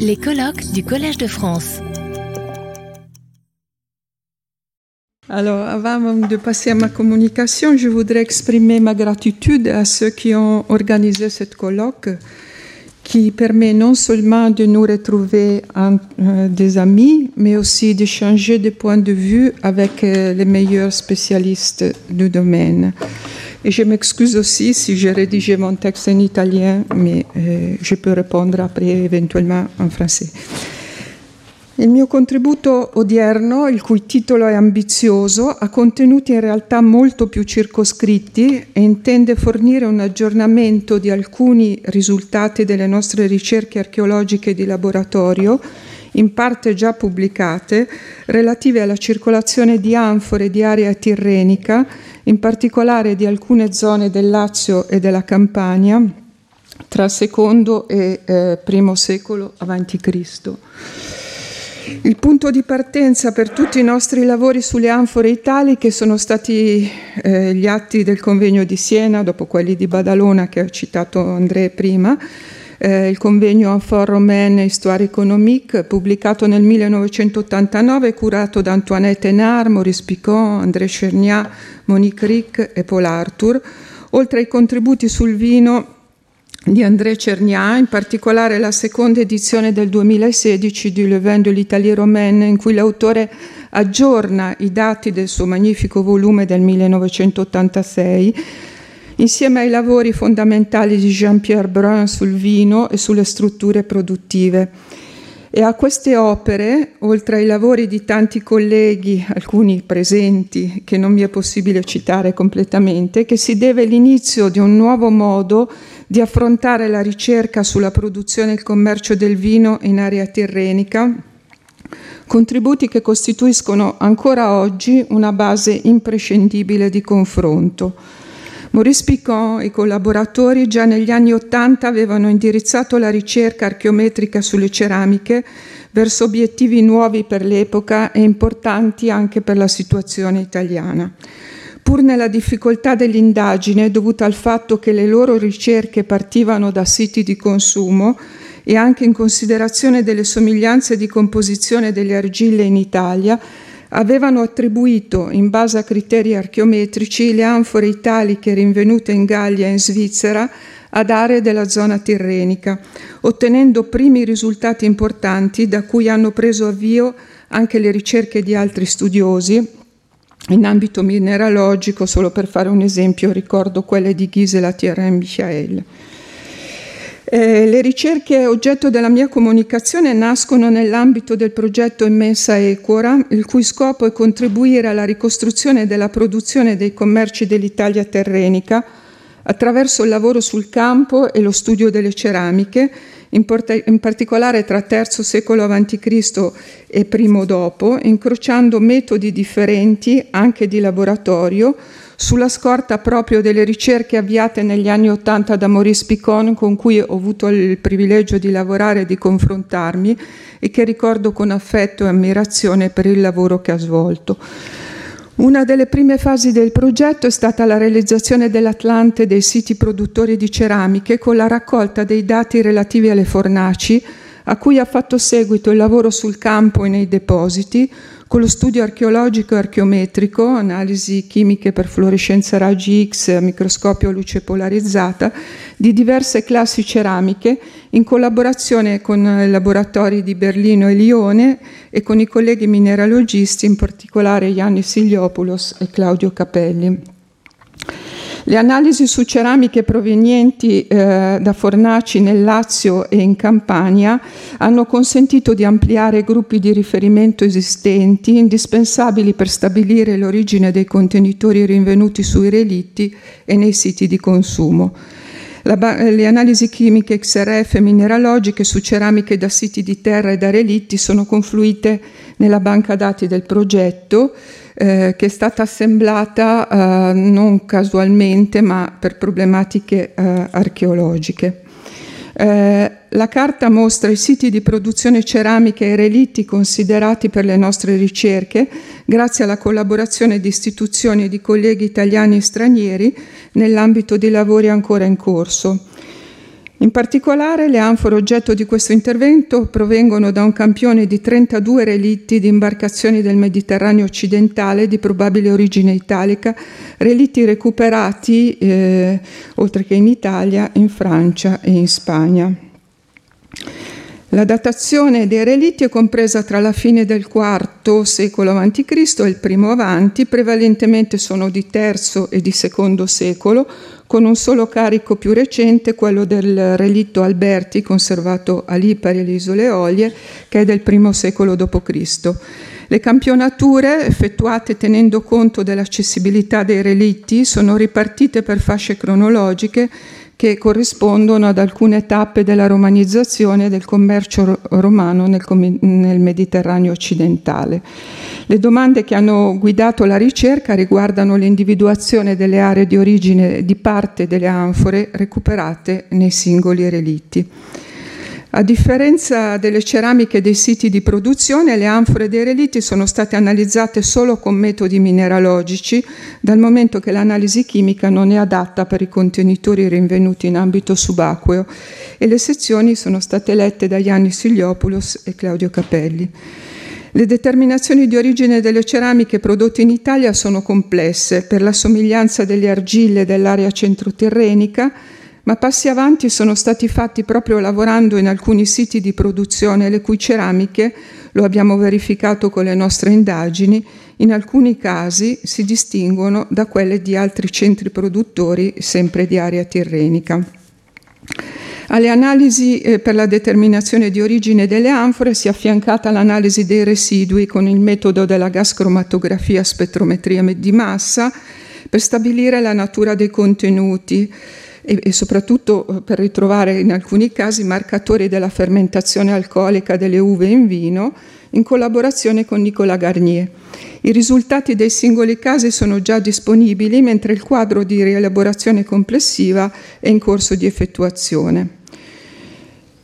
Les colloques du Collège de France. Alors, avant de passer à ma communication, je voudrais exprimer ma gratitude à ceux qui ont organisé cette colloque, qui permet non seulement de nous retrouver euh, des amis, mais aussi d'échanger des points de vue avec euh, les meilleurs spécialistes du domaine. Et je m'excuse aussi si j'ai rédigé mon texte en italien, mais euh, je peux répondre après éventuellement en français. Il mio contributo odierno, il cui titolo è ambizioso, ha contenuti in realtà molto più circoscritti e intende fornire un aggiornamento di alcuni risultati delle nostre ricerche archeologiche di laboratorio, in parte già pubblicate, relative alla circolazione di anfore di area tirrenica, in particolare di alcune zone del Lazio e della Campania, tra II e eh, I secolo a.C. Il punto di partenza per tutti i nostri lavori sulle anfore italiche sono stati eh, gli atti del convegno di Siena, dopo quelli di Badalona che ha citato Andrea prima, eh, il convegno Enfant Romaine Histoire Économique, pubblicato nel 1989, curato da Antoinette Hénard, Maurice Picon, André Cherniat, Monique Rick e Paul Arthur, oltre ai contributi sul vino di André Cerniat, in particolare la seconda edizione del 2016 di Le Vin de l'Italie Romaine, in cui l'autore aggiorna i dati del suo magnifico volume del 1986, insieme ai lavori fondamentali di Jean-Pierre Brun sul vino e sulle strutture produttive. E a queste opere, oltre ai lavori di tanti colleghi, alcuni presenti, che non mi è possibile citare completamente, che si deve l'inizio di un nuovo modo di affrontare la ricerca sulla produzione e il commercio del vino in area tirrenica, contributi che costituiscono ancora oggi una base imprescindibile di confronto. Maurice Picon e i collaboratori già negli anni Ottanta avevano indirizzato la ricerca archeometrica sulle ceramiche verso obiettivi nuovi per l'epoca e importanti anche per la situazione italiana. Pur nella difficoltà dell'indagine dovuta al fatto che le loro ricerche partivano da siti di consumo e anche in considerazione delle somiglianze di composizione delle argille in Italia, avevano attribuito, in base a criteri archeometrici, le anfore italiche rinvenute in Gallia e in Svizzera ad aree della zona tirrenica, ottenendo primi risultati importanti da cui hanno preso avvio anche le ricerche di altri studiosi, in ambito mineralogico, solo per fare un esempio, ricordo quelle di Gisela Thierry Michael. Eh, le ricerche oggetto della mia comunicazione nascono nell'ambito del progetto Immensa Equora, il cui scopo è contribuire alla ricostruzione della produzione dei commerci dell'Italia terrenica attraverso il lavoro sul campo e lo studio delle ceramiche, in, porta- in particolare tra III secolo a.C. e primo dopo, incrociando metodi differenti anche di laboratorio sulla scorta proprio delle ricerche avviate negli anni Ottanta da Maurice Picon, con cui ho avuto il privilegio di lavorare e di confrontarmi e che ricordo con affetto e ammirazione per il lavoro che ha svolto. Una delle prime fasi del progetto è stata la realizzazione dell'Atlante dei siti produttori di ceramiche con la raccolta dei dati relativi alle fornaci, a cui ha fatto seguito il lavoro sul campo e nei depositi, con lo studio archeologico e archeometrico, analisi chimiche per fluorescenza raggi X microscopio a luce polarizzata, di diverse classi ceramiche in collaborazione con i laboratori di Berlino e Lione e con i colleghi mineralogisti, in particolare Yannis Iliopoulos e Claudio Capelli. Le analisi su ceramiche provenienti eh, da fornaci nel Lazio e in Campania hanno consentito di ampliare gruppi di riferimento esistenti, indispensabili per stabilire l'origine dei contenitori rinvenuti sui relitti e nei siti di consumo. Ba- le analisi chimiche XRF e mineralogiche su ceramiche da siti di terra e da relitti sono confluite nella banca dati del progetto eh, che è stata assemblata eh, non casualmente ma per problematiche eh, archeologiche. Eh, la carta mostra i siti di produzione ceramica e relitti considerati per le nostre ricerche grazie alla collaborazione di istituzioni e di colleghi italiani e stranieri nell'ambito di lavori ancora in corso. In particolare le anfore oggetto di questo intervento provengono da un campione di 32 relitti di imbarcazioni del Mediterraneo occidentale di probabile origine italica, relitti recuperati, eh, oltre che in Italia, in Francia e in Spagna. La datazione dei relitti è compresa tra la fine del IV secolo a.C. e il primo avanti, prevalentemente sono di terzo e di secondo secolo, con un solo carico più recente, quello del relitto Alberti, conservato a Lipari e alle Isole Eolie, che è del primo secolo d.C. Le campionature, effettuate tenendo conto dell'accessibilità dei relitti, sono ripartite per fasce cronologiche che corrispondono ad alcune tappe della romanizzazione del commercio romano nel, nel Mediterraneo occidentale. Le domande che hanno guidato la ricerca riguardano l'individuazione delle aree di origine di parte delle anfore recuperate nei singoli relitti. A differenza delle ceramiche dei siti di produzione, le anfore dei relitti sono state analizzate solo con metodi mineralogici, dal momento che l'analisi chimica non è adatta per i contenitori rinvenuti in ambito subacqueo e le sezioni sono state lette da Gianni Siliopoulos e Claudio Capelli. Le determinazioni di origine delle ceramiche prodotte in Italia sono complesse per la somiglianza delle argille dell'area centroterrenica, ma passi avanti sono stati fatti proprio lavorando in alcuni siti di produzione le cui ceramiche, lo abbiamo verificato con le nostre indagini, in alcuni casi si distinguono da quelle di altri centri produttori sempre di area tirrenica. Alle analisi eh, per la determinazione di origine delle anfore si è affiancata l'analisi dei residui con il metodo della gas cromatografia spettrometria di massa per stabilire la natura dei contenuti e, e soprattutto eh, per ritrovare in alcuni casi marcatori della fermentazione alcolica delle uve in vino in collaborazione con Nicola Garnier. I risultati dei singoli casi sono già disponibili mentre il quadro di rielaborazione complessiva è in corso di effettuazione.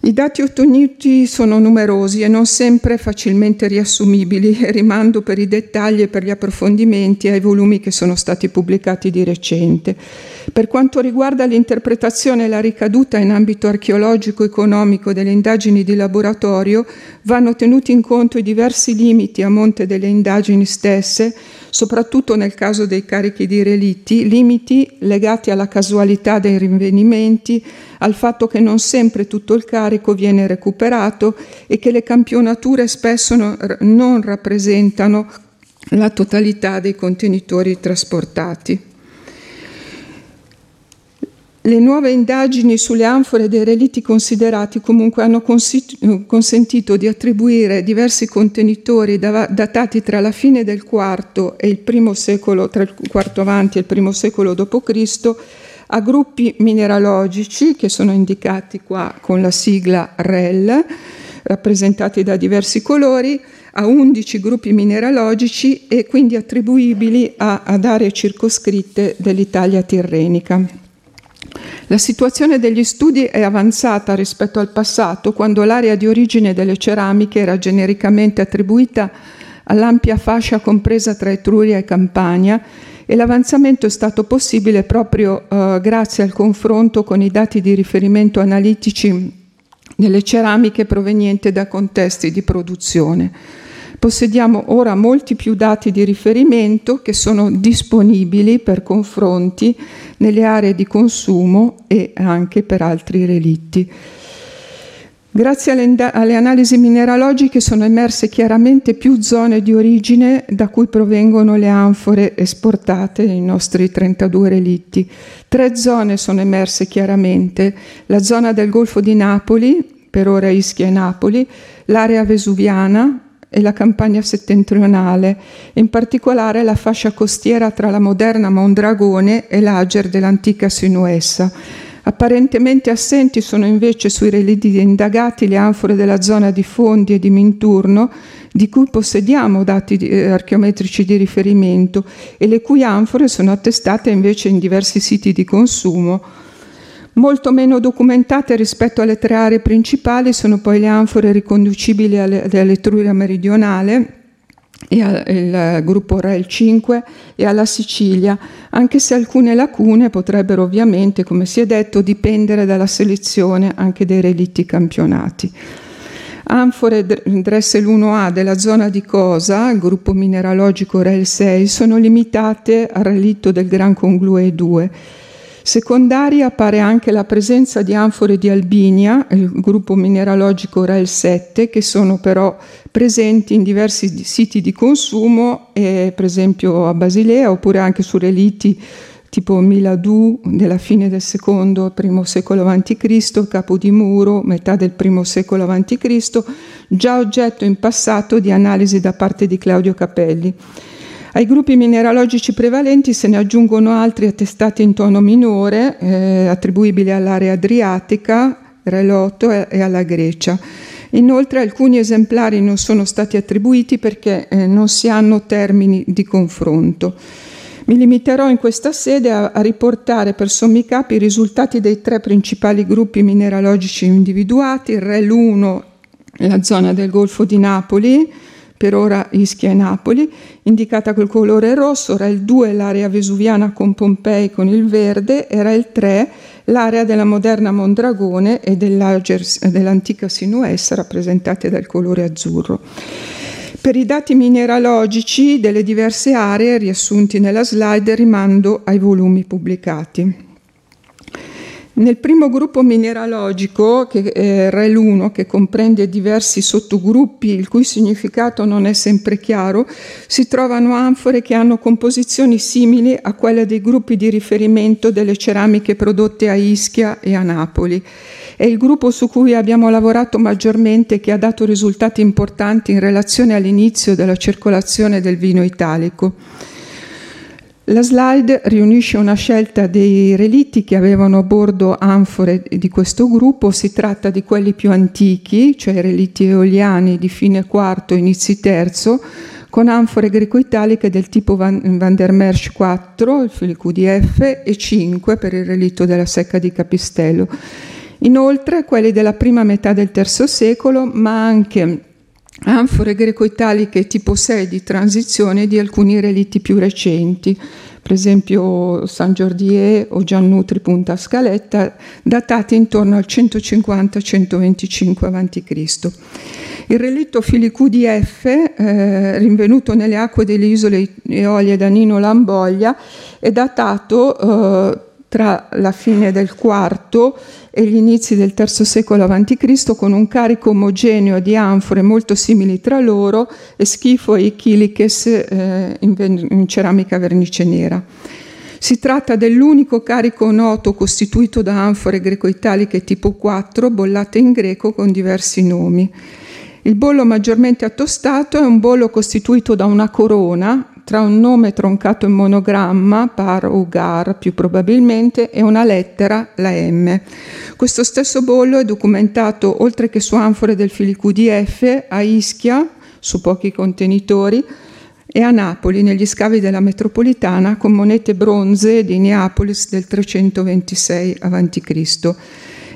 I dati ottenuti sono numerosi e non sempre facilmente riassumibili rimando per i dettagli e per gli approfondimenti ai volumi che sono stati pubblicati di recente. Per quanto riguarda l'interpretazione e la ricaduta in ambito archeologico-economico delle indagini di laboratorio, vanno tenuti in conto i diversi limiti a monte delle indagini stesse, soprattutto nel caso dei carichi di relitti, limiti legati alla casualità dei rinvenimenti, al fatto che non sempre tutto il carico viene recuperato e che le campionature spesso non rappresentano la totalità dei contenitori trasportati. Le nuove indagini sulle anfore dei relitti considerati comunque hanno consentito di attribuire diversi contenitori datati tra la fine del IV e il primo secolo, tra il IV avanti e il primo secolo d.C., a gruppi mineralogici che sono indicati qua con la sigla REL, rappresentati da diversi colori, a 11 gruppi mineralogici e quindi attribuibili a, ad aree circoscritte dell'Italia tirrenica. La situazione degli studi è avanzata rispetto al passato, quando l'area di origine delle ceramiche era genericamente attribuita all'ampia fascia compresa tra Etruria e Campania e l'avanzamento è stato possibile proprio eh, grazie al confronto con i dati di riferimento analitici delle ceramiche provenienti da contesti di produzione. Possediamo ora molti più dati di riferimento che sono disponibili per confronti nelle aree di consumo e anche per altri relitti. Grazie alle, alle, analisi mineralogiche sono emerse chiaramente più zone di origine da cui provengono le anfore esportate nei nostri 32 relitti. Tre zone sono emerse chiaramente, la zona del Golfo di Napoli, per ora Ischia e Napoli, l'area vesuviana, e la campagna settentrionale, in particolare la fascia costiera tra la moderna Mondragone e l'Ager dell'antica Sinuessa. Apparentemente assenti sono invece sui relitti indagati le anfore della zona di Fondi e di Minturno, di cui possediamo dati eh, archeometrici di riferimento e le cui anfore sono attestate invece in diversi siti di consumo, Molto meno documentate rispetto alle tre aree principali sono poi le anfore riconducibili all'Etruria meridionale, il gruppo REL 5 e alla Sicilia, anche se alcune lacune potrebbero ovviamente, come si è detto, dipendere dalla selezione anche dei relitti campionati. Anfore Dressel 1A della zona di Cosa, il gruppo mineralogico REL 6, sono limitate al relitto del Gran Conglue 2 Secondaria appare anche la presenza di anfore di Albinia, il gruppo mineralogico REL 7, che sono però presenti in diversi siti di consumo, eh, per esempio a Basilea oppure anche su relitti tipo Miladu della fine del secondo primo secolo a.C., Capo di Muro, metà del primo secolo a.C., già oggetto in passato di analisi da parte di Claudio Capelli. Ai gruppi mineralogici prevalenti se ne aggiungono altri attestati in tono minore, eh, attribuibili all'area adriatica, Reloto e alla Grecia. Inoltre alcuni esemplari non sono stati attribuiti perché eh, non si hanno termini di confronto. Mi limiterò in questa sede a, a, riportare per sommi capi i risultati dei tre principali gruppi mineralogici individuati, il REL 1, la zona del Golfo di Napoli, per ora Ischia e Napoli, indicata col colore rosso, era il 2 l'area vesuviana con Pompei con il verde, era il 3 l'area della moderna Mondragone e dell'antica Sinuessa rappresentate dal colore azzurro. Per i dati mineralogici delle diverse aree riassunti nella slide rimando ai volumi pubblicati. Nel primo gruppo mineralogico, che è REL 1, che comprende diversi sottogruppi il cui significato non è sempre chiaro, si trovano anfore che hanno composizioni simili a quelle dei gruppi di riferimento delle ceramiche prodotte a Ischia e a Napoli. È il gruppo su cui abbiamo lavorato maggiormente che ha dato risultati importanti in relazione all'inizio della circolazione del vino italico. La slide riunisce una scelta dei relitti che avevano a bordo anfore di questo gruppo, si tratta di quelli più antichi, cioè relitti eoliani di fine quarto, inizi terzo, con anfore greco-italiche del tipo Van, Van der Merch 4, il QDF, e 5 per il relitto della secca di Capistello. Inoltre quelli della prima metà del III secolo, ma anche anfore greco-italiche tipo 6 di transizione di alcuni relitti più recenti, per esempio San Giordier o Giannutri Punta Scaletta, datati intorno al 150-125 a.C. Il relitto Filicudi F, eh, rinvenuto nelle acque delle isole Eolie da Nino Lamboglia, è datato eh, tra la fine del IV e gli inizi del III secolo a.C. con un carico omogeneo di anfore molto simili tra loro e schifo e chiliches eh, in, in ceramica vernice nera. Si tratta dell'unico carico noto costituito da anfore greco-italiche tipo 4 bollate in greco con diversi nomi. Il bollo maggiormente attostato è un bollo costituito da una corona tra un nome troncato in monogramma, par o gar più probabilmente, e una lettera, la M. Questo stesso bollo è documentato, oltre che su anfore del FiliQDF, a Ischia, su pochi contenitori, e a Napoli, negli scavi della metropolitana, con monete bronze di Neapolis del 326 a.C.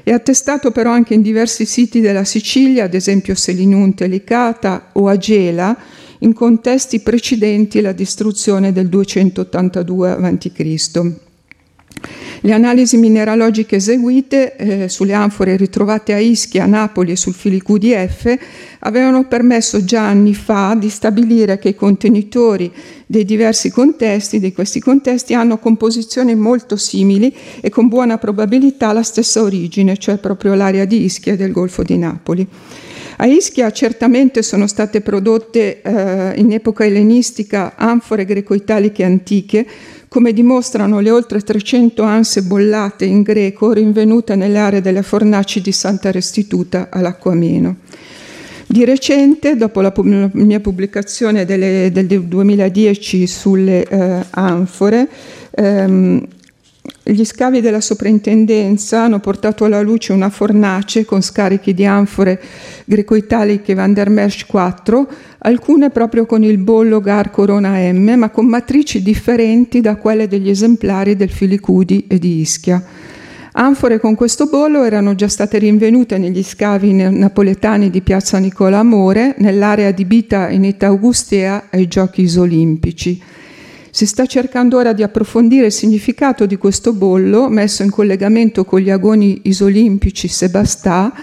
È attestato però anche in diversi siti della Sicilia, ad esempio Selinunte Licata o a Gela, in contesti precedenti la distruzione del 282 a.C. Le analisi mineralogiche eseguite eh, sulle anfore ritrovate a Ischia, Napoli e sul filicu di F avevano permesso già anni fa di stabilire che i contenitori dei diversi contesti, di questi contesti, hanno composizioni molto simili e con buona probabilità la stessa origine, cioè proprio l'area di Ischia e del Golfo di Napoli. A Ischia certamente sono state prodotte eh, in epoca ellenistica anfore greco-italiche antiche, come dimostrano le oltre 300 anse bollate in greco rinvenute nelle aree delle fornaci di Santa Restituta all'Acquameno. Di recente, dopo la, la mia pubblicazione delle, del 2010 sulle eh, anfore, ehm, gli scavi della soprintendenza hanno portato alla luce una fornace con scarichi di anfore greco-italiche Van der Merch 4, alcune proprio con il bollo Gar Corona M, ma con matrici differenti da quelle degli esemplari del Filicudi e di Ischia. Anfore con questo bollo erano già state rinvenute negli scavi napoletani di Piazza Nicola Amore, nell'area adibita in età augustea ai giochi isolimpici. Si sta cercando ora di approfondire il significato di questo bollo messo in collegamento con gli agoni isolimpici Sebastà,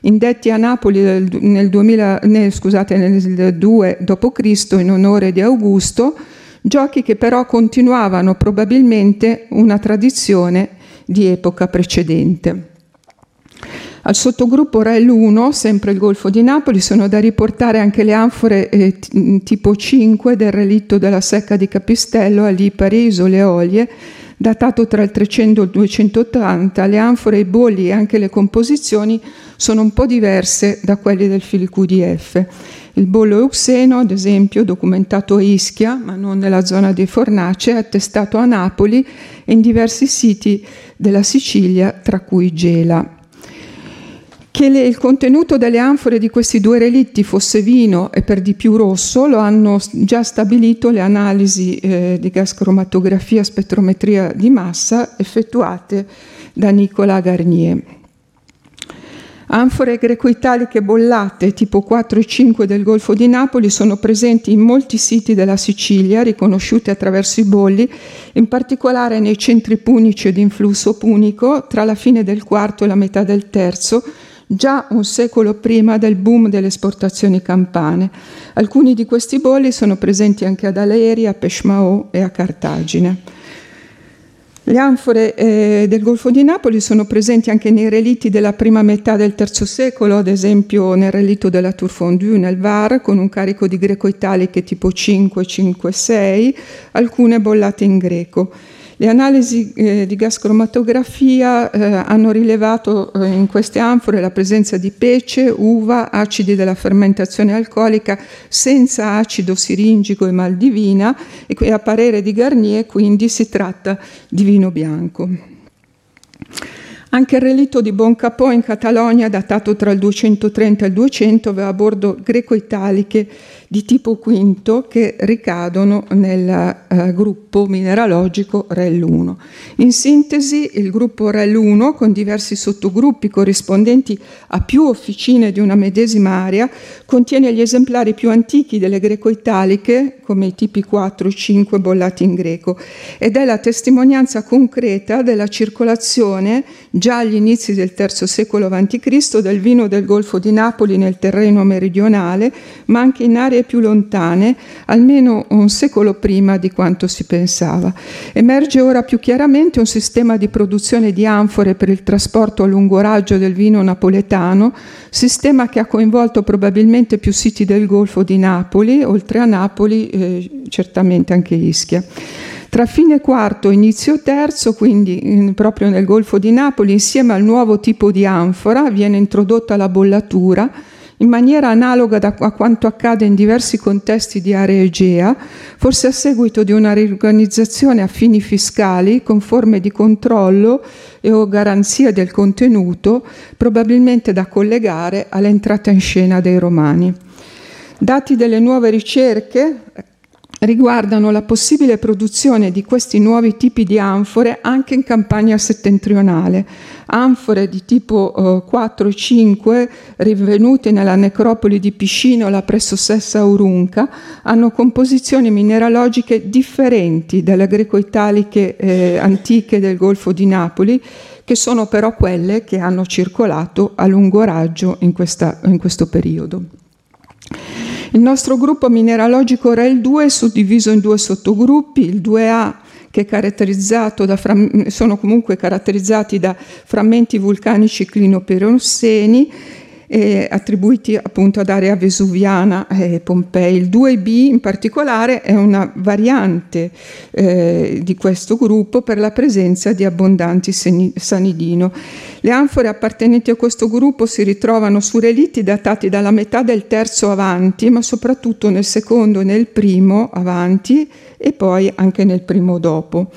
indetti a Napoli nel, 2000, nel, scusate, nel 2 d.C. in onore di Augusto, giochi che però continuavano probabilmente una tradizione di epoca precedente. Al sottogruppo REL 1, sempre il Golfo di Napoli, sono da riportare anche le anfore eh, tipo 5 del relitto della secca di Capistello a Lipari, Isole Olie, datato tra il 300 e il 280. Le anfore, i bolli e anche le composizioni sono un po' diverse da quelle del fil QDF. Il bollo euxeno, ad esempio, documentato a Ischia, ma non nella zona di Fornace, è attestato a Napoli e in diversi siti della Sicilia, tra cui Gela. Che le, il contenuto delle anfore di questi due relitti fosse vino e per di più rosso lo hanno già stabilito le analisi eh, di gas cromatografia spettrometria di massa effettuate da Nicola Garnier. Anfore greco-italiche bollate tipo 4 e 5 del Golfo di Napoli sono presenti in molti siti della Sicilia, riconosciute attraverso i bolli, in particolare nei centri punici ed influsso punico tra la fine del quarto e la metà del terzo, già un secolo prima del boom delle esportazioni campane. Alcuni di questi bolli sono presenti anche ad Aleri, a Peshmao e a Cartagine. Le anfore eh, del Golfo di Napoli sono presenti anche nei relitti della prima metà del III secolo, ad esempio nel relitto della Tour Fondue nel Var, con un carico di greco-italiche tipo 5, 5, 6, alcune bollate in greco. Le analisi eh, di gas cromatografia eh, hanno rilevato eh, in queste anfore la presenza di pece, uva, acidi della fermentazione alcolica senza acido siringico e maldivina e a parere di Garnier quindi si tratta di vino bianco. Anche il relitto di Boncapò in Catalogna, datato tra il 230 e il 200, aveva a bordo greco-italiche di tipo quinto che ricadono nel eh, gruppo mineralogico REL 1. In sintesi, il gruppo REL 1, con diversi sottogruppi corrispondenti a più officine di una medesima area, contiene gli esemplari più antichi delle greco-italiche, come i tipi 4 e 5 bollati in greco, ed è la testimonianza concreta della circolazione già agli inizi del III secolo a.C. del vino del Golfo di Napoli nel terreno meridionale, ma anche in aree più lontane, almeno un secolo prima di quanto si pensava. Emerge ora più chiaramente un sistema di produzione di anfore per il trasporto a lungo raggio del vino napoletano, sistema che ha coinvolto probabilmente più siti del Golfo di Napoli, oltre a Napoli eh, certamente anche Ischia. Tra fine quarto e inizio terzo, quindi proprio nel Golfo di Napoli, insieme al nuovo tipo di anfora, viene introdotta la bollatura in maniera analoga a quanto accade in diversi contesti di area Egea, forse a seguito di una riorganizzazione a fini fiscali con forme di controllo e o garanzia del contenuto, probabilmente da collegare all'entrata in scena dei romani. Dati delle nuove ricerche riguardano la possibile produzione di questi nuovi tipi di anfore anche in campagna settentrionale. Anfore di tipo eh, 4 e 5 rinvenute nella necropoli di Piscinola presso Sessa Urunca hanno composizioni mineralogiche differenti dalle greco-italiche eh, antiche del Golfo di Napoli che sono però quelle che hanno circolato a lungo raggio in, questa, in questo periodo. Il nostro gruppo mineralogico REL 2 è suddiviso in due sottogruppi, il 2A che sono comunque caratterizzati da frammenti vulcanici clinoperosseni eh, attribuiti appunto ad area vesuviana e eh, Pompei. Il 2B in particolare è una variante eh, di questo gruppo per la presenza di abbondanti sanidino. Le anfore appartenenti a questo gruppo si ritrovano su relitti datati dalla metà del terzo avanti, ma soprattutto nel secondo e nel primo avanti e poi anche nel primo dopo.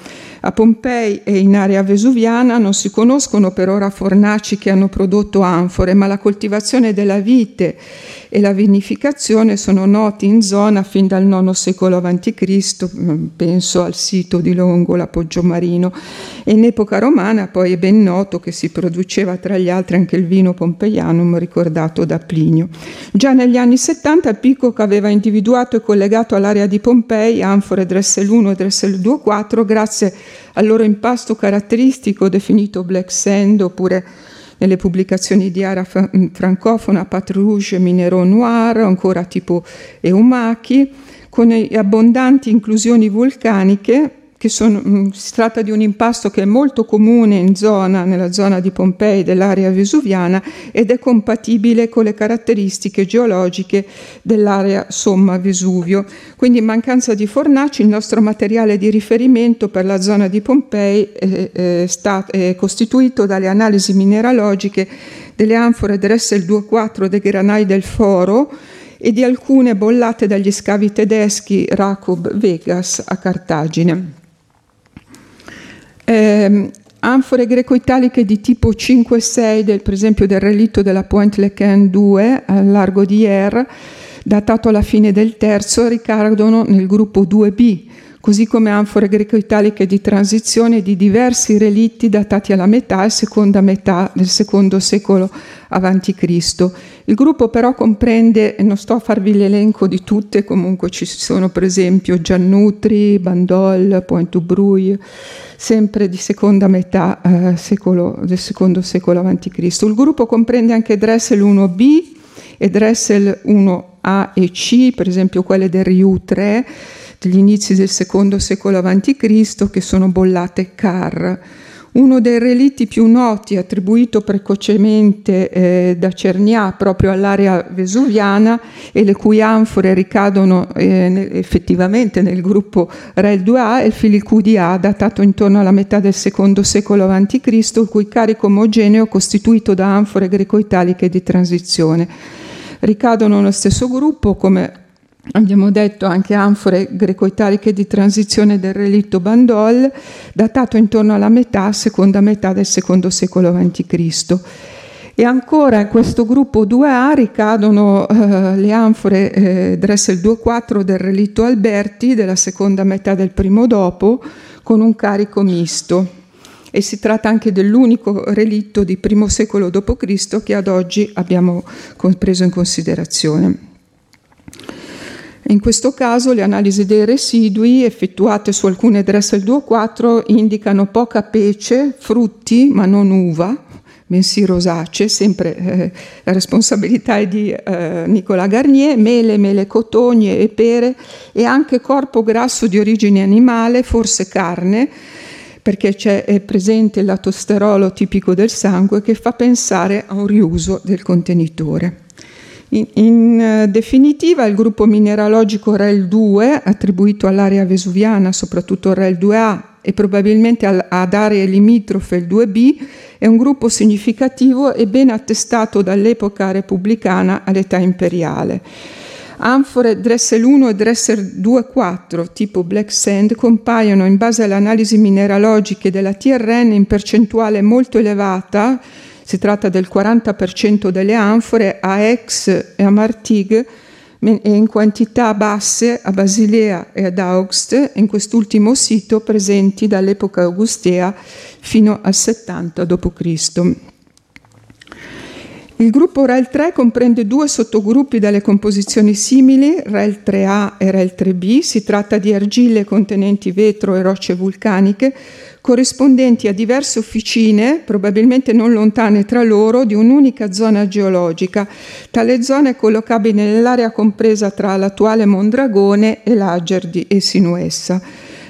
A Pompei e in area vesuviana non si conoscono per ora fornaci che hanno prodotto anfore, ma la coltivazione della vite e la vinificazione sono noti in zona fin dal IX secolo a.C., mm, penso al sito di Longola, Poggiomarino. E in epoca romana poi è ben noto che si produceva tra gli altri anche il vino pompeianum ricordato da Plinio. Già negli anni 70 Picoc aveva individuato e collegato all'area di Pompei anfore Dressel 1 e Dressel 2-4 grazie al loro impasto caratteristico definito black sand oppure nelle pubblicazioni di area francofona Pat Rouge, Minero Noir, ancora tipo Eumaki, con abbondanti inclusioni vulcaniche sono, mm, si tratta di un impasto che è molto comune zona, nella zona di Pompei dell'area vesuviana ed è compatibile con le caratteristiche geologiche dell'area somma Vesuvio. Quindi in mancanza di fornaci il nostro materiale di riferimento per la zona di Pompei è, è, sta, è costituito dalle analisi mineralogiche delle anfore Dressel 2.4 dei granai del Foro, e di alcune bollate dagli scavi tedeschi Racob Vegas a Cartagine. Eh, anfore greco-italiche di tipo 5-6, del, per esempio del relitto della Pointe Lequin 2 al largo di Hier, datato alla fine del terzo, ricadono nel gruppo 2B, così come anfore greco-italiche di transizione di diversi relitti datati alla metà e seconda metà del secondo secolo a.C. Il gruppo però comprende, non sto a farvi l'elenco di tutte, comunque ci sono per esempio Giannutri, Bandol, Pointe-Brouille, sempre di seconda metà eh, secolo, del secondo secolo a.C. Il gruppo comprende anche Dressel 1b e Dressel 1a e c, per esempio quelle del Riu 3, degli inizi del secondo secolo a.C., che sono bollate Car. Uno dei relitti più noti, attribuito precocemente eh, da Cernià proprio all'area vesuviana e le cui anfore ricadono eh, effettivamente nel gruppo Rel 2A, è il Filicù A, datato intorno alla metà del secondo secolo a.C., il cui carico omogeneo è costituito da anfore greco-italiche di transizione. Ricadono nello stesso gruppo come Abbiamo detto anche anfore greco-italiche di transizione del relitto Bandol, datato intorno alla metà, seconda metà del secondo secolo a.C. E ancora in questo gruppo 2A ricadono eh, le anfore eh, Dressel 2.4 del relitto Alberti della seconda metà del primo dopo, con un carico misto. E si tratta anche dell'unico relitto di primo secolo d.C. che ad oggi abbiamo preso in considerazione. In questo caso le analisi dei residui effettuate su alcune Dressel 2.4 indicano poca pece, frutti ma non uva, bensì rosacee, sempre eh, la responsabilità è di eh, Nicola Garnier, mele, mele cotogne e pere e anche corpo grasso di origine animale, forse carne, perché è presente il latosterolo tipico del sangue che fa pensare a un riuso del contenitore. In, in, eh, definitiva, il gruppo mineralogico REL 2, attribuito all'area vesuviana, soprattutto REL 2A e probabilmente al, ad aree limitrofe il 2B, è un gruppo significativo e ben attestato dall'epoca repubblicana all'età imperiale. Anfore Dressel 1 e Dressel 2-4 tipo Black Sand compaiono in base alle analisi mineralogiche della TRN in percentuale molto elevata si tratta del 40% delle anfore a Aix e a Martigues e in quantità basse a Basilea e ad Augst, in quest'ultimo sito presenti dall'epoca augustea fino al 70 d.C. Il gruppo REL 3 comprende due sottogruppi dalle composizioni simili, REL 3A e REL 3B. Si tratta di argille contenenti vetro e rocce vulcaniche corrispondenti a diverse officine, probabilmente non lontane tra loro, di un'unica zona geologica. Tale zona è collocabile nell'area compresa tra l'attuale Mondragone e l'Ager e Sinuessa.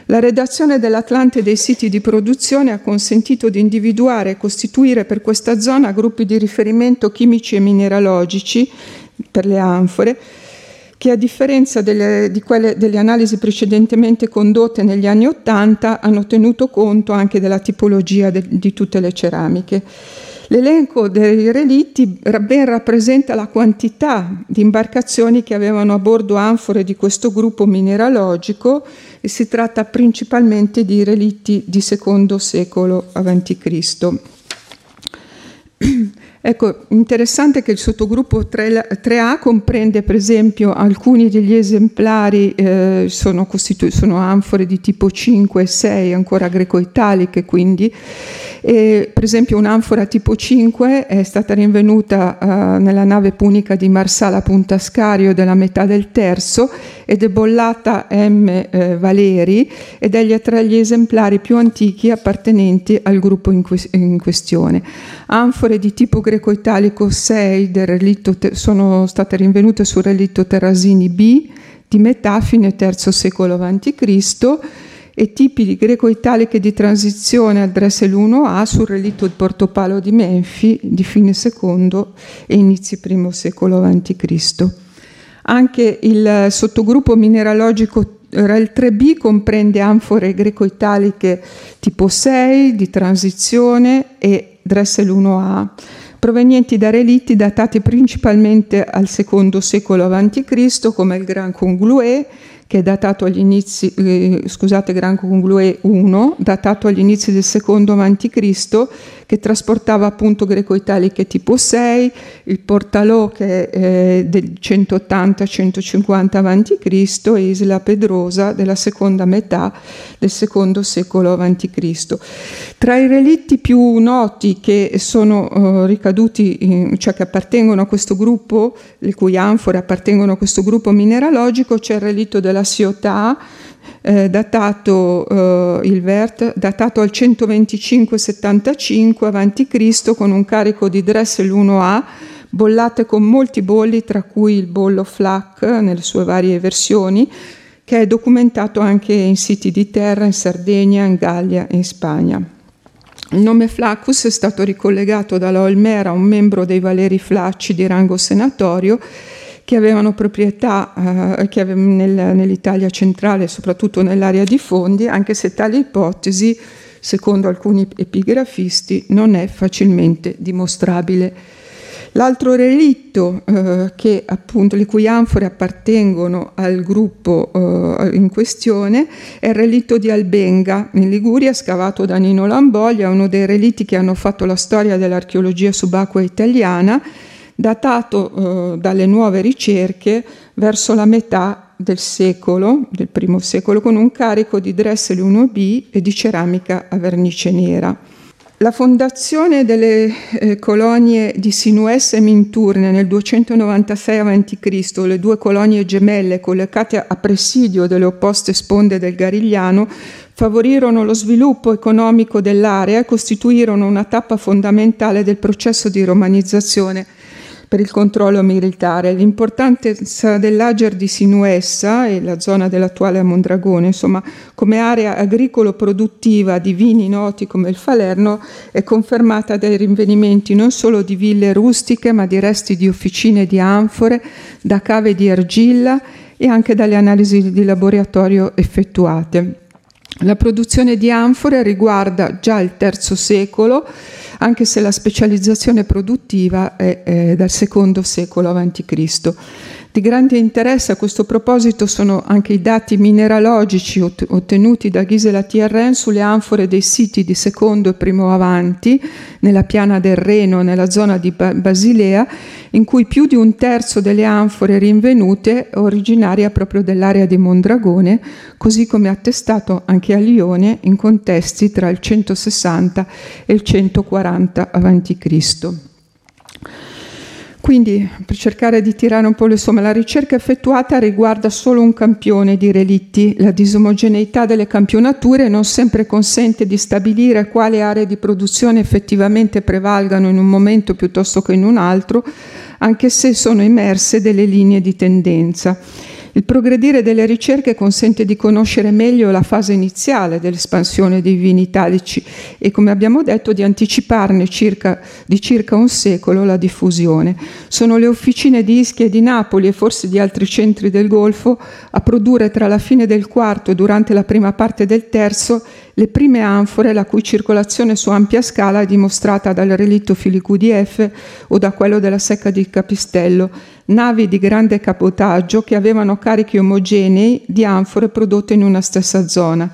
La redazione dell'Atlante dei siti di produzione ha consentito di individuare e costituire per questa zona gruppi di riferimento chimici e mineralogici per le anfore, che a differenza delle, di quelle, delle analisi precedentemente condotte negli anni Ottanta hanno tenuto conto anche della tipologia de, di tutte le ceramiche. L'elenco dei relitti ben rappresenta la quantità di imbarcazioni che avevano a bordo anfore di questo gruppo mineralogico e si tratta principalmente di relitti di secondo secolo a.C. Ecco, interessante che il sottogruppo 3A comprende per esempio alcuni degli esemplari eh, sono, costitu- sono anfore di tipo 5 e 6, ancora greco-italiche quindi, e, per esempio un'anfora tipo 5 è stata rinvenuta uh, nella nave punica di Marsala Punta Scario della metà del terzo ed è bollata M. Eh, Valeri ed è tra gli esemplari più antichi appartenenti al gruppo in, que- in questione. Anfore di tipo greco-italico 6 del relitto sono state rinvenute sul relitto Terrasini B di metà fine III secolo a.C. e tipi di greco-italiche di transizione al Dressel 1A sul relitto di Portopalo di Menfi di fine secondo e inizi I secolo a.C. Anche il sottogruppo mineralogico REL 3B comprende anfore greco-italiche tipo 6 di transizione e Dressel 1A, provenienti da relitti datati principalmente al secondo secolo a.C., come il Gran Conglué, che è datato agli inizi, eh, scusate, Gran Conglué 1, datato agli inizi del secondo a.C., che trasportava appunto greco-italiche tipo 6, il Portalò che è eh, del 180-150 a.C. e Isla Pedrosa della seconda metà del secondo secolo a.C. Tra i relitti più noti che sono uh, ricaduti, in, cioè che appartengono a questo gruppo, le cui anfore appartengono a questo gruppo mineralogico, c'è il relitto della Ciotà, eh, datato eh, il VERT, datato al 125-75 a.C. con un carico di Dressel 1A, bollate con molti bolli, tra cui il bollo FLAC nelle sue varie versioni, che è documentato anche in siti di terra in Sardegna, in Gallia e in Spagna. Il nome Flaccus è stato ricollegato dalla Olmera, un membro dei Valeri Flacci di rango senatorio, che avevano proprietà eh, che avevano nel, nell'Italia centrale, soprattutto nell'area di Fondi, anche se tale ipotesi, secondo alcuni epigrafisti, non è facilmente dimostrabile. L'altro relitto eh, che appunto le cui anfore appartengono al gruppo eh, in questione è il relitto di Albenga in Liguria scavato da Nino Lamboglia, uno dei relitti che hanno fatto la storia dell'archeologia subacquea italiana datato eh, dalle nuove ricerche verso la metà del secolo, del primo secolo, con un carico di Dressel 1B e di ceramica a vernice nera. La fondazione delle eh, colonie di Sinuesse e Minturne nel 296 a.C., le due colonie gemelle collocate a presidio delle opposte sponde del Garigliano, favorirono lo sviluppo economico dell'area e costituirono una tappa fondamentale del processo di romanizzazione per il controllo militare. L'importanza dell'Ager di Sinuessa e la zona dell'attuale Mondragone, insomma, come area agricolo-produttiva di vini noti come il Falerno, è confermata dai rinvenimenti non solo di ville rustiche, ma di resti di officine di anfore, da cave di argilla e anche dalle analisi di laboratorio effettuate. La produzione di anfore riguarda già il III secolo, anche se la specializzazione produttiva è, è dal secondo secolo a.C. Di grande interesse a questo proposito sono anche i dati mineralogici ottenuti da Gisela Thierren sulle anfore dei siti di secondo e primo avanti, nella piana del Reno, nella zona di Basilea, in cui più di un terzo delle anfore rinvenute è originaria proprio dell'area di Mondragone, così come attestato anche a Lione in contesti tra il 160 e il 140 a.C. Quindi, per cercare di tirare un po' le somme, la ricerca effettuata riguarda solo un campione di relitti. La disomogeneità delle campionature non sempre consente di stabilire quali aree di produzione effettivamente prevalgano in un momento piuttosto che in un altro, anche se sono emerse delle linee di tendenza. Il progredire delle ricerche consente di conoscere meglio la fase iniziale dell'espansione dei vini italici e, come abbiamo detto, di anticiparne circa, di circa un secolo la diffusione. Sono le officine di Ischia e di Napoli e forse di altri centri del Golfo a produrre tra la fine del quarto e durante la prima parte del terzo le prime anfore la cui circolazione su ampia scala è dimostrata dal relitto Filicudi F o da quello della secca di Capistello, navi di grande capotaggio che avevano carichi omogenei di anfore prodotte in una stessa zona.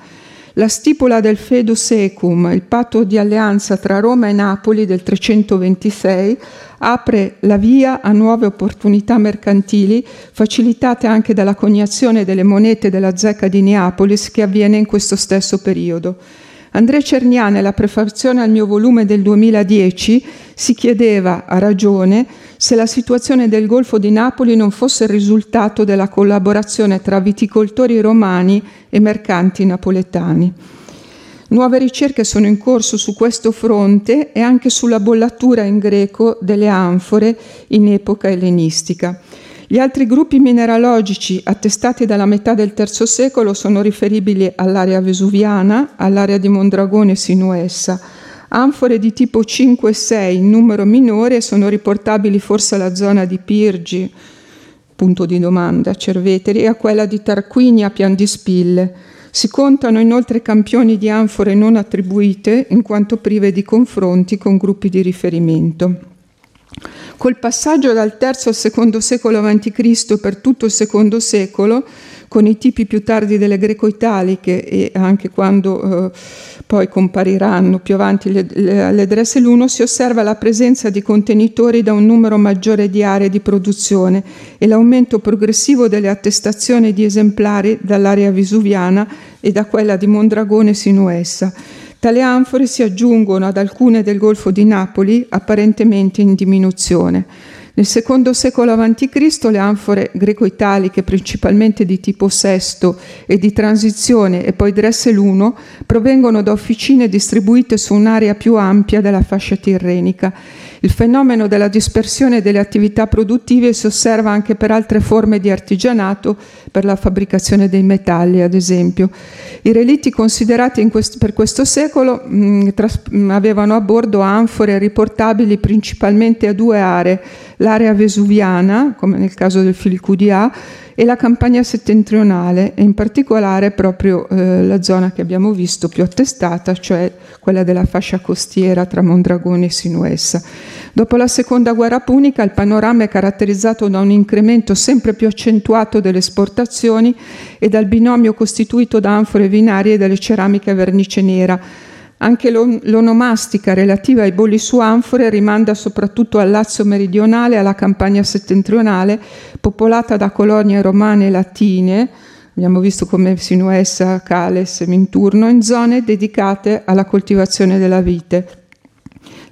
La stipula del Fedus Ecum, il patto di alleanza tra Roma e Napoli del 326, apre la via a nuove opportunità mercantili, facilitate anche dalla coniazione delle monete della zecca di Neapolis che avviene in questo stesso periodo. Andrea Cernia, nella prefazione al mio volume del 2010, si chiedeva, a ragione, se la situazione del Golfo di Napoli non fosse il risultato della collaborazione tra viticoltori romani e mercanti napoletani. Nuove ricerche sono in corso su questo fronte e anche sulla bollatura in greco delle anfore in epoca ellenistica. Gli altri gruppi mineralogici attestati dalla metà del III secolo sono riferibili all'area vesuviana, all'area di Mondragone e Sinuessa. Anfore di tipo 5 e 6 in numero minore sono riportabili forse alla zona di Pirgi, punto di domanda, Cerveteri, e a quella di Tarquinia, Pian di Spille. Si contano inoltre campioni di anfore non attribuite, in quanto prive di confronti con gruppi di riferimento. Col passaggio dal III al secondo secolo a.C. per tutto il secondo secolo, con i tipi più tardi delle greco-italiche e anche quando eh, poi compariranno più avanti le, le, le Dressel 1, si osserva la presenza di contenitori da un numero maggiore di aree di produzione e l'aumento progressivo delle attestazioni di esemplari dall'area vesuviana e da quella di Mondragone Sinuessa Tali anfore si aggiungono ad alcune del Golfo di Napoli, apparentemente in diminuzione. Nel secondo secolo a.C. le anfore greco-italiche, principalmente di tipo sesto e di transizione e poi Dressel I, provengono da officine distribuite su un'area più ampia della fascia tirrenica il fenomeno della dispersione delle attività produttive si osserva anche per altre forme di artigianato, per la fabbricazione dei metalli ad esempio. I relitti considerati questo, per questo secolo mh, mm, tras- mh, mm, avevano a bordo anfore riportabili principalmente a due aree, l'area vesuviana, come nel caso del Filcudia, e la campagna settentrionale e in particolare proprio eh, la zona che abbiamo visto più attestata, cioè quella della fascia costiera tra Mondragone e Sinuessa. Dopo la seconda guerra punica il panorama è caratterizzato da un incremento sempre più accentuato delle esportazioni e dal binomio costituito da anfore vinarie e delle ceramiche a vernice nera, anche l'onomastica relativa ai bolli su anfore rimanda soprattutto al Lazio meridionale e alla campagna settentrionale, popolata da colonie romane e latine, abbiamo visto come Sinuessa, Cales, Minturno, in zone dedicate alla coltivazione della vite.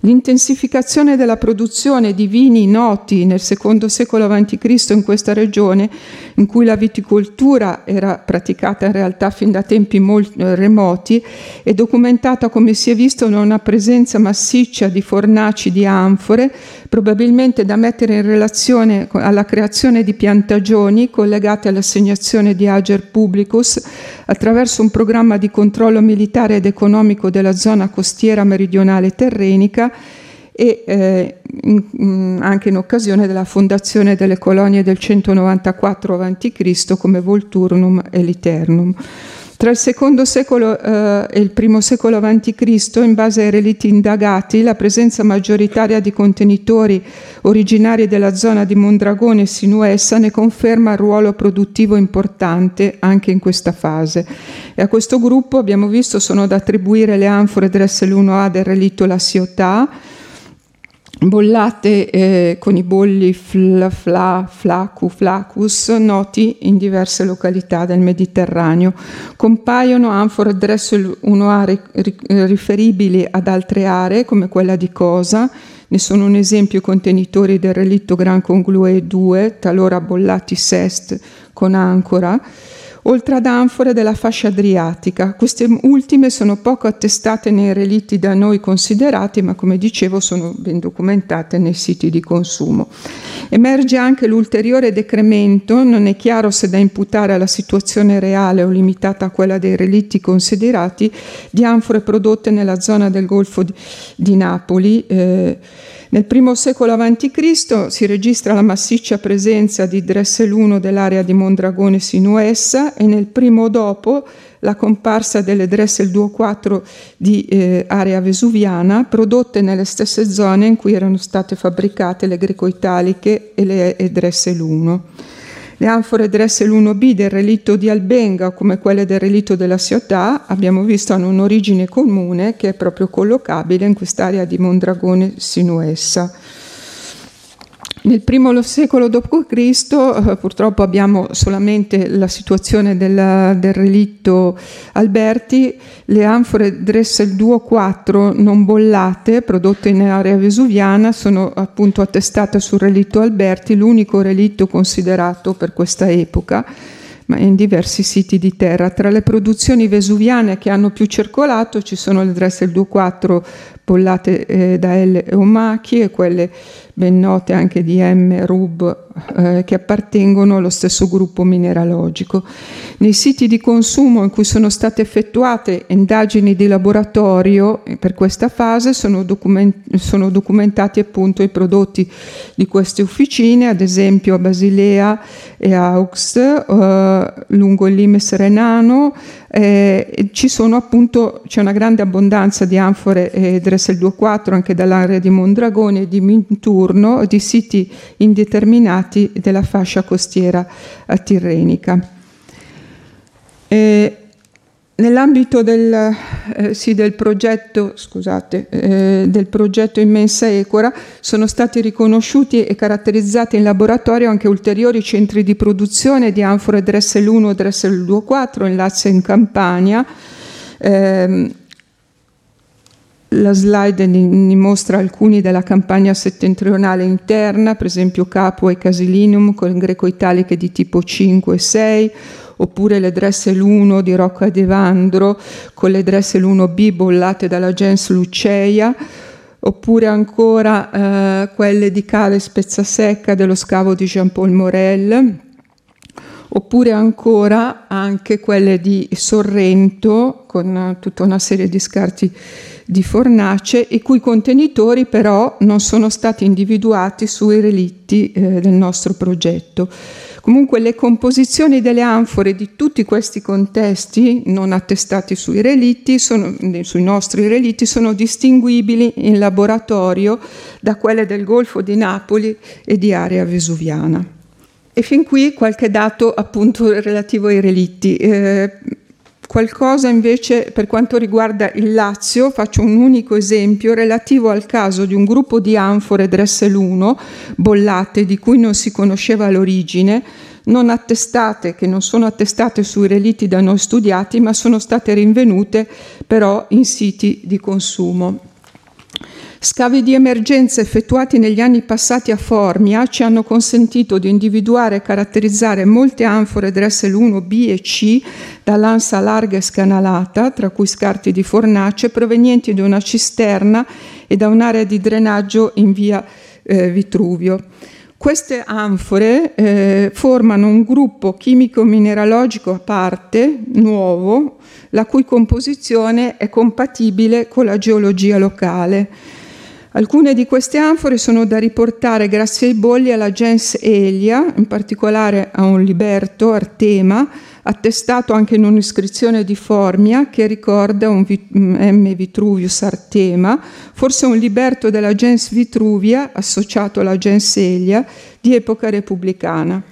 L'intensificazione della produzione di vini noti nel secondo secolo a.C. in questa regione, in cui la viticoltura era praticata in realtà fin da tempi molto remoti, è documentata, come si è visto, da una presenza massiccia di fornaci di anfore, probabilmente da mettere in relazione alla creazione di piantagioni collegate all'assegnazione di Ager Publicus attraverso un programma di controllo militare ed economico della zona costiera meridionale terrenica e eh, in, in, anche in occasione della fondazione delle colonie del 194 a.C. come Volturnum e Liternum. Tra il secondo secolo eh, e il primo secolo a.C., in base ai relitti indagati, la presenza maggioritaria di contenitori originari della zona di Mondragone e Sinuessa ne conferma il ruolo produttivo importante anche in questa fase. E a questo gruppo, abbiamo visto, sono da attribuire le anfore Dressel 1A del relitto La Ciotat, bollate eh, con i bolli fl, fla, flacu, flacus noti in diverse località del Mediterraneo. Compaiono anfore Dressel 1A riferibili ad altre aree come quella di Cosa, ne sono un esempio i contenitori del relitto Gran Conglue 2, talora bollati sest con ancora, oltre ad anfore della fascia adriatica. Queste ultime sono poco attestate nei relitti da noi considerati, ma come dicevo sono ben documentate nei siti di consumo. Emerge anche l'ulteriore decremento, non è chiaro se da imputare alla situazione reale o limitata a quella dei relitti considerati, di anfore prodotte nella zona del Golfo di, Napoli. Eh, nel primo secolo a.C. si registra la massiccia presenza di Dressel I dell'area di Mondragone Sinuessa e nel primo dopo la comparsa delle Dressel 2 o 4 di eh, area vesuviana prodotte nelle stesse zone in cui erano state fabbricate le greco-italiche e le Dressel 1. Le anfore Dressel 1B del relitto di Albenga, come quelle del relitto della Ciottà, abbiamo visto hanno un'origine comune che è proprio collocabile in quest'area di Mondragone Sinuessa. Nel primo secolo d.C. Eh, purtroppo abbiamo solamente la situazione del, del, relitto Alberti, le anfore Dressel 2 o 4 non bollate prodotte in area vesuviana sono appunto attestate sul relitto Alberti, l'unico relitto considerato per questa epoca ma in diversi siti di terra. Tra le produzioni vesuviane che hanno più circolato ci sono le Dressel 2-4 bollate eh, da L. Omachi e quelle ben note anche di M. Rub, eh, che appartengono allo stesso gruppo mineralogico. Nei siti di consumo in cui sono state effettuate indagini di laboratorio eh, per questa fase sono, document- sono documentati appunto i prodotti di queste officine, ad esempio a Basilea e Aux, eh, lungo il Limes Renano, eh, ci sono appunto, c'è una grande abbondanza di anfore eh, Dressel 2.4 anche dall'area di Mondragone e di Minturno, di siti indeterminati della fascia costiera tirrenica. Eh, Nell'ambito del, eh, sì, del, progetto, scusate, eh, del progetto Immensa Ecora sono stati riconosciuti e caratterizzati in laboratorio anche ulteriori centri di produzione di anfore Dressel 1 e Dressel 2.4 in Lazio e in Campania. Eh, la slide ne mostra alcuni della campagna settentrionale interna, per esempio Capua e Casilinum con greco-italiche di tipo 5 e 6, oppure le Dressel 1 di Rocca ed Evandro con le Dressel 1B bollate dalla gens Luceia, oppure ancora eh, quelle di Cale Spezzasecca dello scavo di Jean-Paul Morel, oppure ancora anche quelle di Sorrento con tutta una serie di scarti di fornace i cui contenitori però non sono stati individuati sui relitti eh, del nostro progetto. Comunque le composizioni delle anfore di tutti questi contesti non attestati sui relitti, sono, sui nostri relitti, sono distinguibili in laboratorio da quelle del Golfo di Napoli e di area vesuviana. E fin qui qualche dato appunto relativo ai relitti. Eh, Qualcosa invece per quanto riguarda il Lazio, faccio un unico esempio relativo al caso di un gruppo di anfore Dressel 1 bollate di cui non si conosceva l'origine, non attestate, che non sono attestate sui relitti da noi studiati, ma sono state rinvenute però in siti di consumo. Scavi di emergenza effettuati negli anni passati a Formia ci hanno consentito di individuare e caratterizzare molte anfore Dressel 1 B e C dall'ansa larga e scanalata, tra cui scarti di fornace, provenienti da una cisterna e da un'area di drenaggio in via eh, Vitruvio. Queste anfore eh, formano un gruppo chimico-mineralogico a parte, nuovo, la cui composizione è compatibile con la geologia locale. Alcune di queste anfore sono da riportare grazie ai bolli alla gens Elia, in particolare a un liberto, Artema, attestato anche in un'iscrizione di Formia che ricorda un M. Vitruvius Artema, forse un liberto della gens Vitruvia associato alla gens Elia di epoca repubblicana.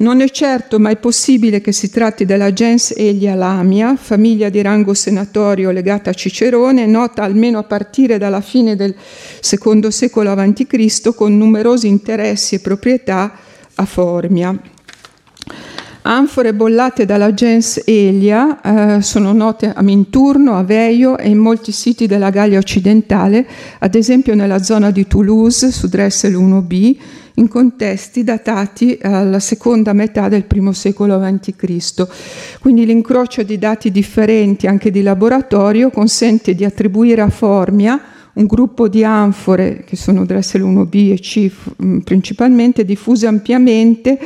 Non è certo mai possibile che si tratti della gens Elia Lamia, famiglia di rango senatorio legata a Cicerone, nota almeno a partire dalla fine del secondo secolo a.C., con numerosi interessi e proprietà a Formia. Anfore bollate dalla gens Elia eh, sono note a Minturno, a Veio e in molti siti della Gallia occidentale, ad esempio nella zona di Toulouse su Dressel 1b, in contesti datati alla seconda metà del primo secolo a.C. Quindi l'incrocio di dati differenti anche di laboratorio consente di attribuire a Formia un gruppo di anfore, che sono Dressel 1b e C principalmente, diffuse ampiamente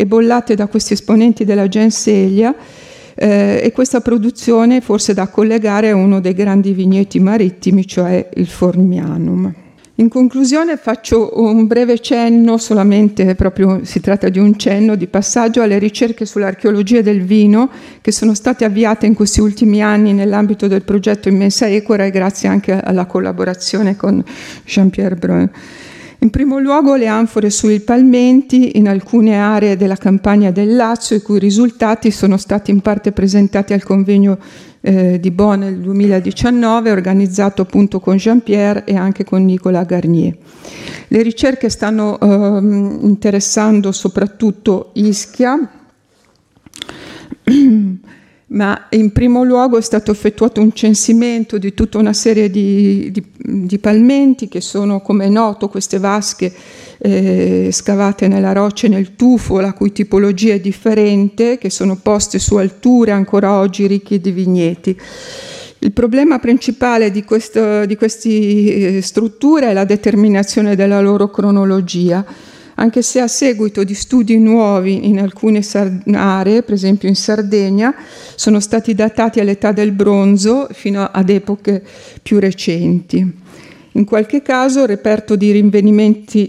e bollate da questi esponenti della Genselia, eh, e questa produzione forse da collegare a uno dei grandi vigneti marittimi, cioè il Formianum. In conclusione faccio un breve cenno, solamente proprio si tratta di un cenno di passaggio alle ricerche sull'archeologia del vino che sono state avviate in questi ultimi anni nell'ambito del progetto Immensa Ecora e grazie anche alla collaborazione con Jean-Pierre Brun. In primo luogo le anfore sui palmenti in alcune aree della campagna del Lazio, i cui risultati sono stati in parte presentati al convegno eh, di Bonn nel 2019, organizzato appunto con Jean-Pierre e anche con Nicola Garnier. Le ricerche stanno eh, interessando soprattutto Ischia, ma in primo luogo è stato effettuato un censimento di tutta una serie di, di, di palmenti che sono, come è noto, queste vasche eh, scavate nella roccia e nel tufo, la cui tipologia è differente, che sono poste su alture ancora oggi ricche di vigneti. Il problema principale di, queste eh, strutture è la determinazione della loro cronologia anche se a seguito di studi nuovi in alcune aree, per esempio in Sardegna, sono stati datati all'età del bronzo fino ad epoche più recenti. In qualche caso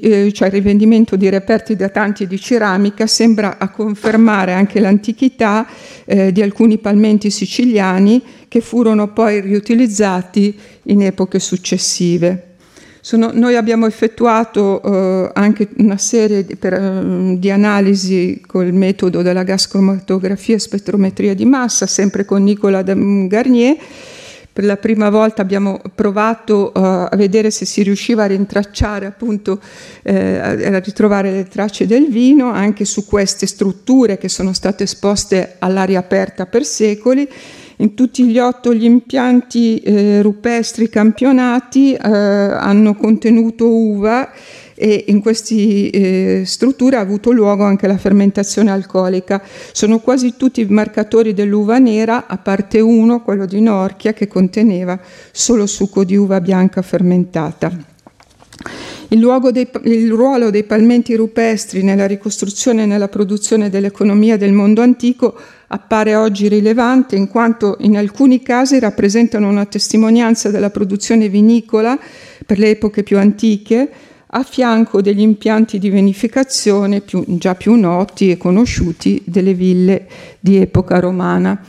eh, cioè il rinvenimento di reperti datanti di ceramica sembra a confermare anche l'antichità eh, di alcuni palmenti siciliani che furono poi riutilizzati in epoche successive. Sono, noi abbiamo effettuato eh, anche una serie di, per, eh, di analisi col metodo della gas cromatografia e spettrometria di massa, sempre con Nicola Garnier. Per la prima volta abbiamo provato uh, a vedere se si riusciva a rintracciare, appunto, eh, a ritrovare le tracce del vino anche su queste strutture che sono state esposte all'aria aperta per secoli in tutti gli otto gli impianti eh, rupestri campionati eh, hanno contenuto uva e in queste eh, strutture ha avuto luogo anche la fermentazione alcolica. Sono quasi tutti marcatori dell'uva nera, a parte uno, quello di Norchia, che conteneva solo succo di uva bianca fermentata. Il, dei, il, ruolo dei palmenti rupestri nella ricostruzione e nella produzione dell'economia del mondo antico appare oggi rilevante in quanto in alcuni casi rappresentano una testimonianza della produzione vinicola per le epoche più antiche, a fianco degli impianti di vinificazione più, già più noti e conosciuti delle ville di epoca romana.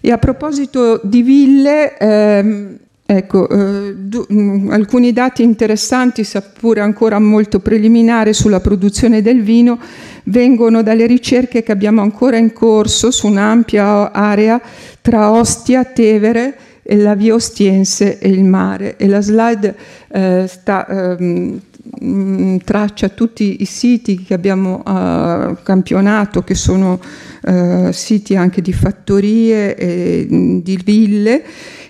E a proposito di ville, ehm, Ecco, eh, du- mm, alcuni dati interessanti, seppure ancora molto preliminari, sulla produzione del vino vengono dalle ricerche che abbiamo ancora in corso su un'ampia area tra Ostia, Tevere e la via Ostiense e il mare. E la slide eh, sta, mm, traccia tutti i siti che abbiamo eh, campionato, che sono eh, siti anche di fattorie e mm, di ville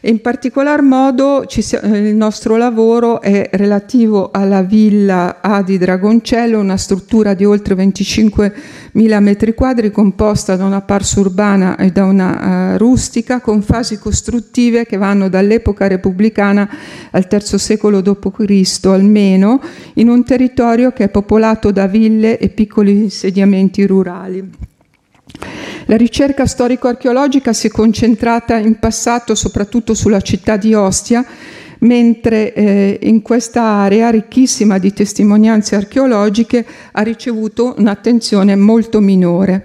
e in particolar modo ci, il nostro lavoro è relativo alla villa A di Dragoncello, una struttura di oltre 25.000 metri quadri composta da una parsa urbana e da una uh, rustica con fasi costruttive che vanno dall'epoca repubblicana al III secolo d.C. almeno, in un territorio che è popolato da ville e piccoli insediamenti rurali. La ricerca storico-archeologica si è concentrata in passato soprattutto sulla città di Ostia, mentre eh, in questa area ricchissima di testimonianze archeologiche ha ricevuto un'attenzione molto minore.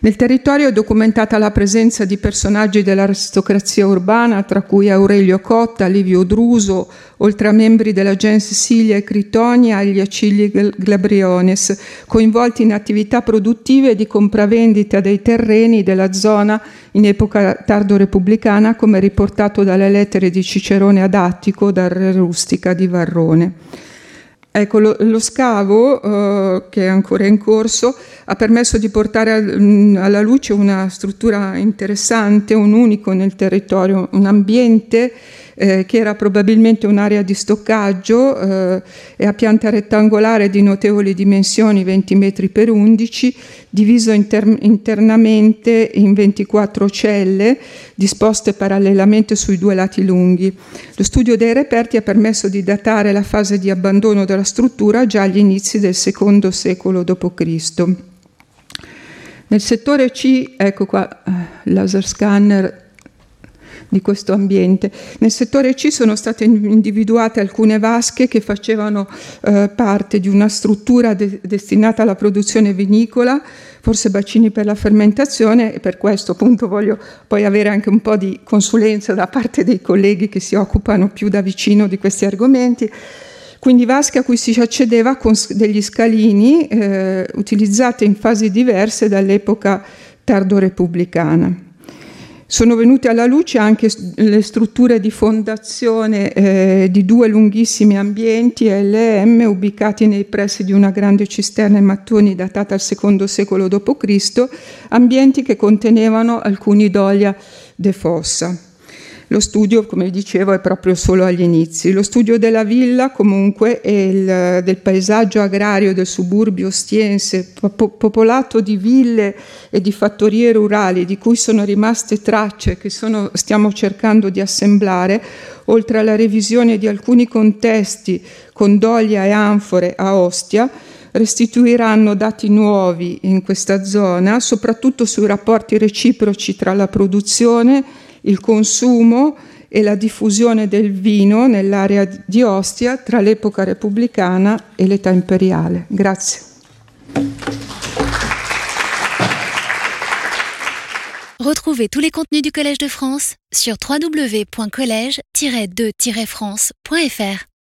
Nel territorio è documentata la presenza di personaggi dell'aristocrazia urbana, tra cui Aurelio Cotta, Livio Druso, oltre a membri della gens Silia e Critonia gli Acilli Glabriones, coinvolti in attività produttive di compravendita dei terreni della zona in epoca tardo-repubblicana, come riportato dalle lettere di Cicerone ad Attico, dal re rustica di Varrone. Ecco, lo, lo scavo, eh, che è ancora in corso, ha permesso di portare mm, alla luce una struttura interessante, un unico nel territorio, un ambiente eh, che era probabilmente un'area di stoccaggio eh, e a pianta rettangolare di notevoli dimensioni, 20 metri per 11, diviso inter- internamente in 24 celle disposte parallelamente sui due lati lunghi. Lo studio dei reperti ha permesso di datare la fase di abbandono della struttura già agli inizi del secondo secolo d.C. Nel settore C, ecco qua, eh, laser scanner di questo ambiente. Nel settore C sono state individuate alcune vasche che facevano eh, parte di una struttura de- destinata alla produzione vinicola, forse bacini per la fermentazione e per questo appunto voglio poi avere anche un po' di consulenza da parte dei colleghi che si occupano più da vicino di questi argomenti quindi vasche a cui si accedeva con degli scalini eh, utilizzate in fasi diverse dall'epoca tardo-repubblicana. Sono venute alla luce anche le strutture di fondazione eh, di due lunghissimi ambienti LM ubicati nei pressi di una grande cisterna in mattoni datata al secondo secolo d.C., ambienti che contenevano alcuni d'olio de fossa. Lo studio, come dicevo, è proprio solo agli inizi. Lo studio della villa, comunque, e del paesaggio agrario del suburbio ostiense, popolato di ville e di fattorie rurali, di cui sono rimaste tracce che sono, stiamo cercando di assemblare, oltre alla revisione di alcuni contesti con doglia e anfore a Ostia, restituiranno dati nuovi in questa zona, soprattutto sui rapporti reciproci tra la produzione il consumo e la diffusione del vino nell'area di Ostia tra l'epoca repubblicana e l'età imperiale. Grazie. Retrouvez tous les contenus du Collège de France sur www.colège-2-france.fr.